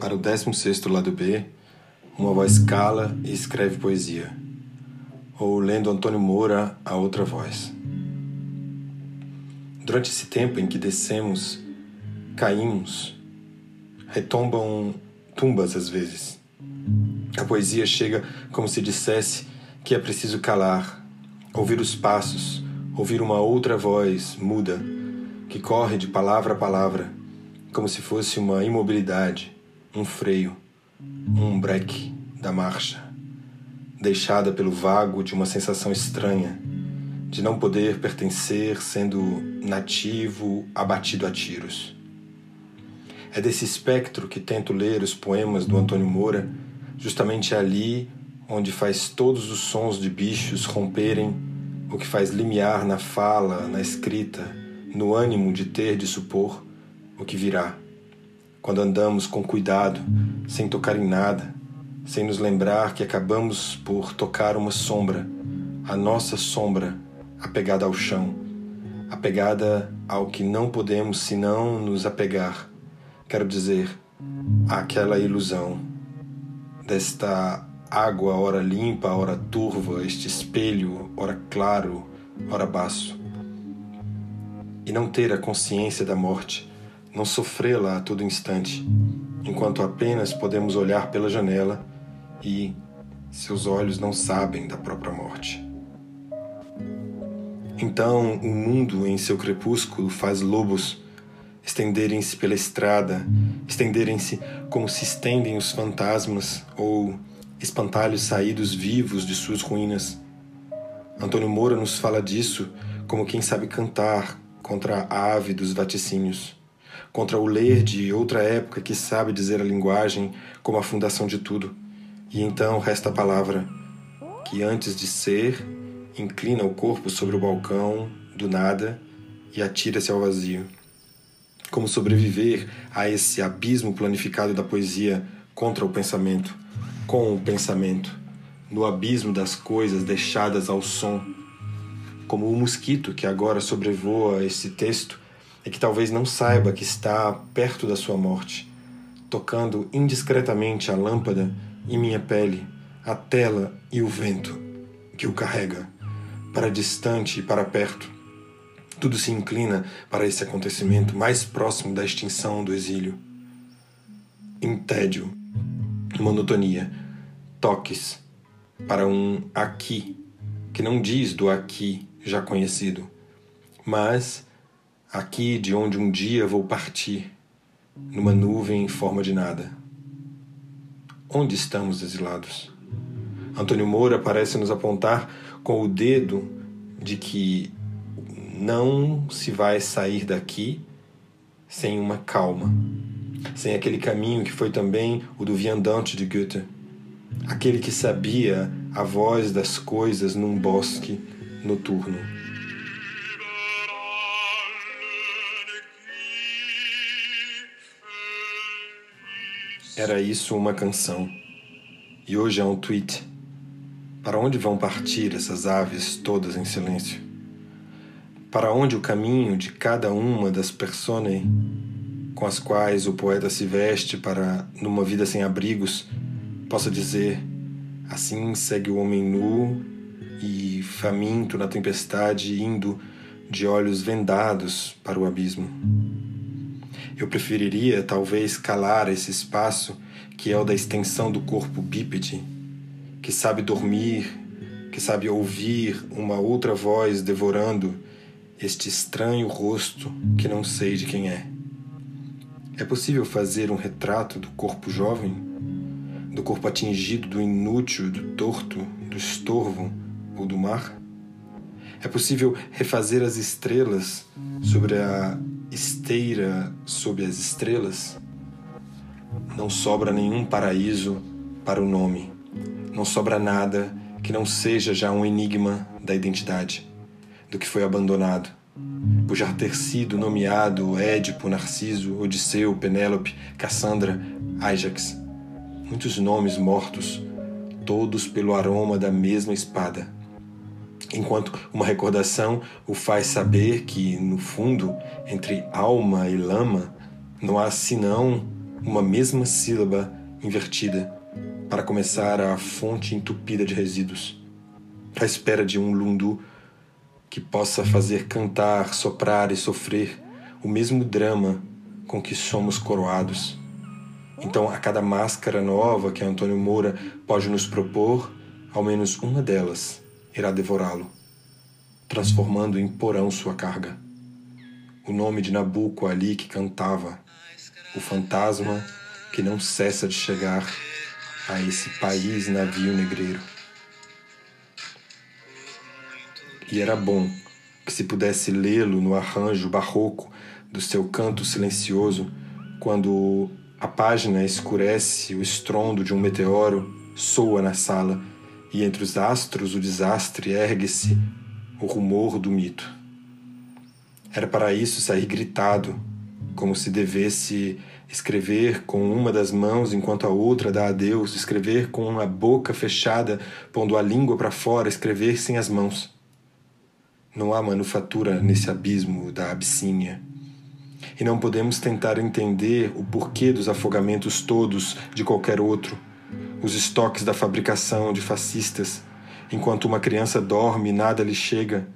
Para o 16 lado B, uma voz cala e escreve poesia. Ou lendo Antônio Moura, a outra voz. Durante esse tempo em que descemos, caímos, retombam tumbas às vezes. A poesia chega como se dissesse que é preciso calar, ouvir os passos, ouvir uma outra voz muda que corre de palavra a palavra, como se fosse uma imobilidade um freio, um break da marcha, deixada pelo vago de uma sensação estranha de não poder pertencer sendo nativo abatido a tiros. É desse espectro que tento ler os poemas do Antônio Moura, justamente ali onde faz todos os sons de bichos romperem, o que faz limiar na fala, na escrita, no ânimo de ter de supor o que virá quando andamos com cuidado, sem tocar em nada, sem nos lembrar que acabamos por tocar uma sombra, a nossa sombra, apegada ao chão, apegada ao que não podemos senão nos apegar. Quero dizer, àquela ilusão desta água, ora limpa, ora turva, este espelho, ora claro, ora baço. E não ter a consciência da morte não sofrê-la a todo instante, enquanto apenas podemos olhar pela janela e seus olhos não sabem da própria morte. Então o mundo em seu crepúsculo faz lobos estenderem-se pela estrada, estenderem-se como se estendem os fantasmas ou espantalhos saídos vivos de suas ruínas. Antônio Moura nos fala disso como quem sabe cantar contra a ave dos vaticínios contra o ler de outra época que sabe dizer a linguagem como a fundação de tudo. E então resta a palavra, que antes de ser, inclina o corpo sobre o balcão do nada e atira-se ao vazio. Como sobreviver a esse abismo planificado da poesia contra o pensamento, com o pensamento, no abismo das coisas deixadas ao som, como o mosquito que agora sobrevoa esse texto é que talvez não saiba que está perto da sua morte, tocando indiscretamente a lâmpada e minha pele, a tela e o vento que o carrega, para distante e para perto. Tudo se inclina para esse acontecimento mais próximo da extinção do exílio. Em tédio, monotonia, toques para um aqui que não diz do aqui já conhecido, mas aqui de onde um dia vou partir, numa nuvem em forma de nada. Onde estamos exilados? Antônio Moura parece nos apontar com o dedo de que não se vai sair daqui sem uma calma, sem aquele caminho que foi também o do viandante de Goethe, aquele que sabia a voz das coisas num bosque noturno. Era isso uma canção. E hoje é um tweet. Para onde vão partir essas aves todas em silêncio? Para onde o caminho de cada uma das personas com as quais o poeta se veste para, numa vida sem abrigos, possa dizer: assim segue o homem nu e faminto na tempestade, indo de olhos vendados para o abismo. Eu preferiria talvez calar esse espaço que é o da extensão do corpo bípede, que sabe dormir, que sabe ouvir uma outra voz devorando este estranho rosto que não sei de quem é. É possível fazer um retrato do corpo jovem, do corpo atingido do inútil, do torto, do estorvo ou do mar? É possível refazer as estrelas sobre a esteira sob as estrelas, não sobra nenhum paraíso para o nome. Não sobra nada que não seja já um enigma da identidade, do que foi abandonado, por já ter sido nomeado Édipo, Narciso, Odisseu, Penélope, Cassandra, Ajax. Muitos nomes mortos, todos pelo aroma da mesma espada enquanto uma recordação o faz saber que, no fundo, entre alma e lama, não há senão uma mesma sílaba invertida para começar a fonte entupida de resíduos, à espera de um lundu que possa fazer cantar, soprar e sofrer o mesmo drama com que somos coroados. Então, a cada máscara nova que Antônio Moura pode nos propor, ao menos uma delas irá devorá-lo, transformando em porão sua carga. O nome de Nabucco ali que cantava, o fantasma que não cessa de chegar a esse país navio negreiro. E era bom que se pudesse lê-lo no arranjo barroco do seu canto silencioso, quando a página escurece, o estrondo de um meteoro soa na sala e entre os astros o desastre ergue-se o rumor do mito. Era para isso sair gritado, como se devesse escrever com uma das mãos enquanto a outra dá adeus, escrever com a boca fechada, pondo a língua para fora, escrever sem as mãos. Não há manufatura nesse abismo da Abissínia. E não podemos tentar entender o porquê dos afogamentos todos de qualquer outro, os estoques da fabricação de fascistas, enquanto uma criança dorme e nada lhe chega.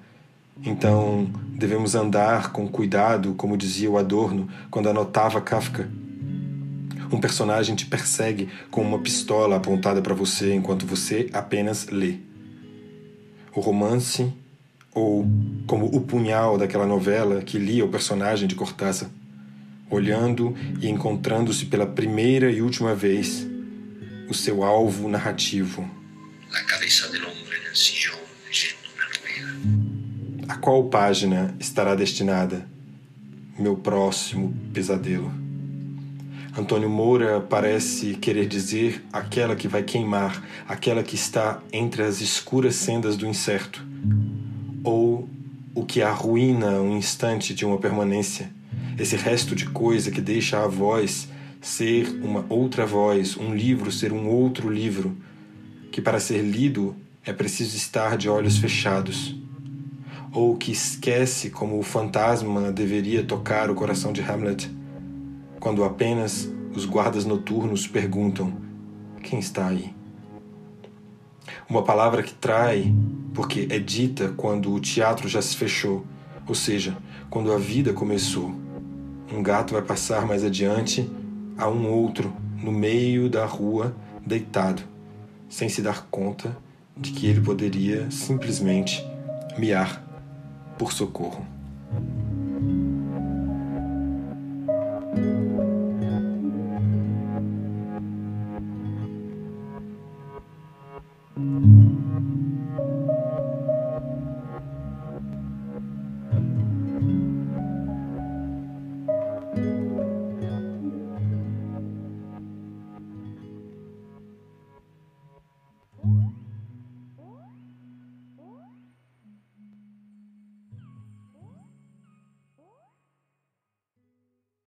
Então, devemos andar com cuidado, como dizia o Adorno quando anotava Kafka um personagem te persegue com uma pistola apontada para você enquanto você apenas lê. O romance, ou como o punhal daquela novela que lia o personagem de Cortázar, olhando e encontrando-se pela primeira e última vez o seu alvo narrativo. A qual página estará destinada meu próximo pesadelo? Antônio Moura parece querer dizer aquela que vai queimar, aquela que está entre as escuras sendas do incerto, ou o que arruína um instante de uma permanência, esse resto de coisa que deixa a voz ser uma outra voz, um livro ser um outro livro, que para ser lido é preciso estar de olhos fechados, ou que esquece como o fantasma deveria tocar o coração de Hamlet quando apenas os guardas noturnos perguntam: quem está aí? Uma palavra que trai, porque é dita quando o teatro já se fechou, ou seja, quando a vida começou. Um gato vai passar mais adiante a um outro no meio da rua, deitado, sem se dar conta de que ele poderia simplesmente miar por socorro.